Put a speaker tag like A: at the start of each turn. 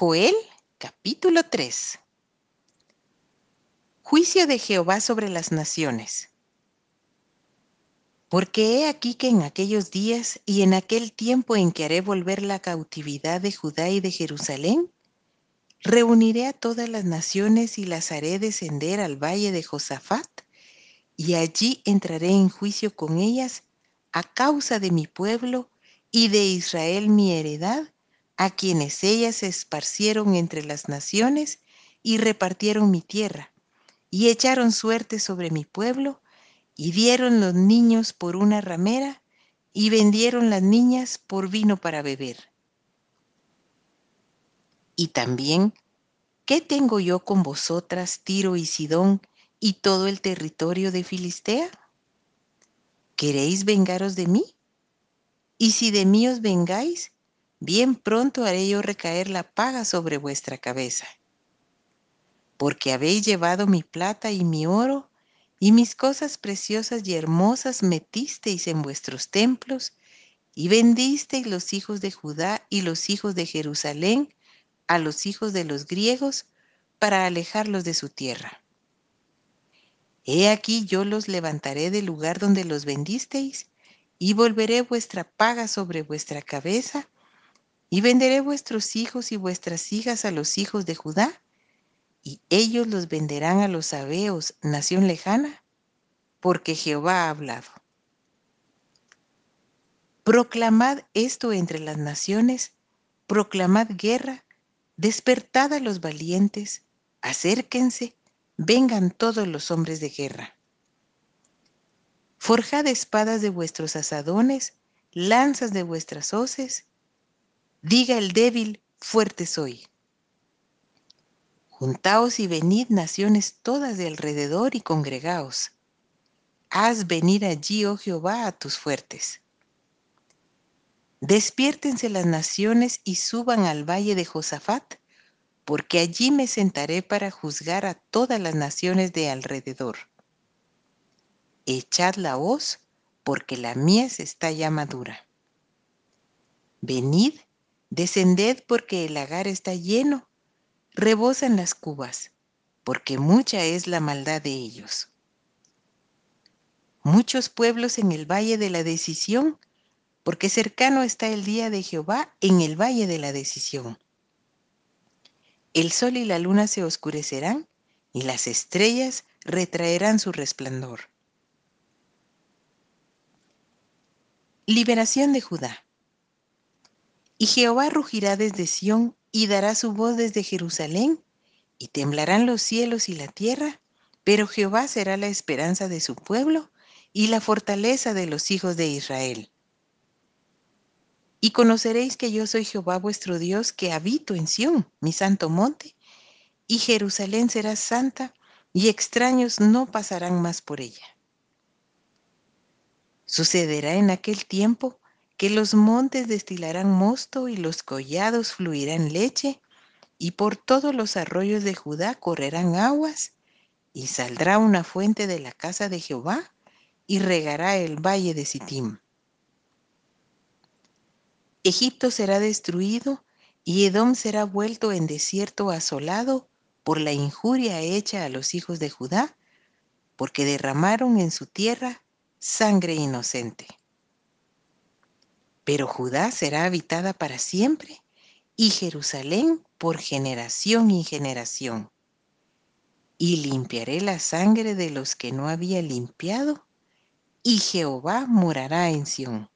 A: Joel capítulo 3 Juicio de Jehová sobre las naciones. Porque he aquí que en aquellos días y en aquel tiempo en que haré volver la cautividad de Judá y de Jerusalén, reuniré a todas las naciones y las haré descender al valle de Josafat, y allí entraré en juicio con ellas a causa de mi pueblo y de Israel mi heredad, a quienes ellas se esparcieron entre las naciones y repartieron mi tierra, y echaron suerte sobre mi pueblo, y dieron los niños por una ramera, y vendieron las niñas por vino para beber. Y también, ¿qué tengo yo con vosotras, Tiro y Sidón, y todo el territorio de Filistea? ¿Queréis vengaros de mí? Y si de mí os vengáis, bien pronto haré yo recaer la paga sobre vuestra cabeza. Porque habéis llevado mi plata y mi oro, y mis cosas preciosas y hermosas metisteis en vuestros templos, y vendisteis los hijos de Judá y los hijos de Jerusalén a los hijos de los griegos para alejarlos de su tierra. He aquí yo los levantaré del lugar donde los vendisteis, y volveré vuestra paga sobre vuestra cabeza, y venderé vuestros hijos y vuestras hijas a los hijos de Judá, y ellos los venderán a los sabeos, nación lejana, porque Jehová ha hablado. Proclamad esto entre las naciones, proclamad guerra, despertad a los valientes, acérquense, vengan todos los hombres de guerra. Forjad espadas de vuestros asadones, lanzas de vuestras hoces, Diga el débil, fuerte soy. Juntaos y venid naciones todas de alrededor y congregaos. Haz venir allí, oh Jehová, a tus fuertes. Despiértense las naciones y suban al valle de Josafat, porque allí me sentaré para juzgar a todas las naciones de alrededor. Echad la hoz, porque la mies está ya madura. Venid, Descended porque el lagar está lleno, rebosan las cubas, porque mucha es la maldad de ellos. Muchos pueblos en el valle de la decisión, porque cercano está el día de Jehová en el valle de la decisión. El sol y la luna se oscurecerán y las estrellas retraerán su resplandor. Liberación de Judá. Y Jehová rugirá desde Sión y dará su voz desde Jerusalén, y temblarán los cielos y la tierra, pero Jehová será la esperanza de su pueblo y la fortaleza de los hijos de Israel. Y conoceréis que yo soy Jehová vuestro Dios, que habito en Sión, mi santo monte, y Jerusalén será santa, y extraños no pasarán más por ella. Sucederá en aquel tiempo que los montes destilarán mosto y los collados fluirán leche, y por todos los arroyos de Judá correrán aguas, y saldrá una fuente de la casa de Jehová, y regará el valle de Sittim. Egipto será destruido, y Edom será vuelto en desierto asolado por la injuria hecha a los hijos de Judá, porque derramaron en su tierra sangre inocente pero Judá será habitada para siempre y Jerusalén por generación y generación. Y limpiaré la sangre de los que no había limpiado, y Jehová morará en Sión.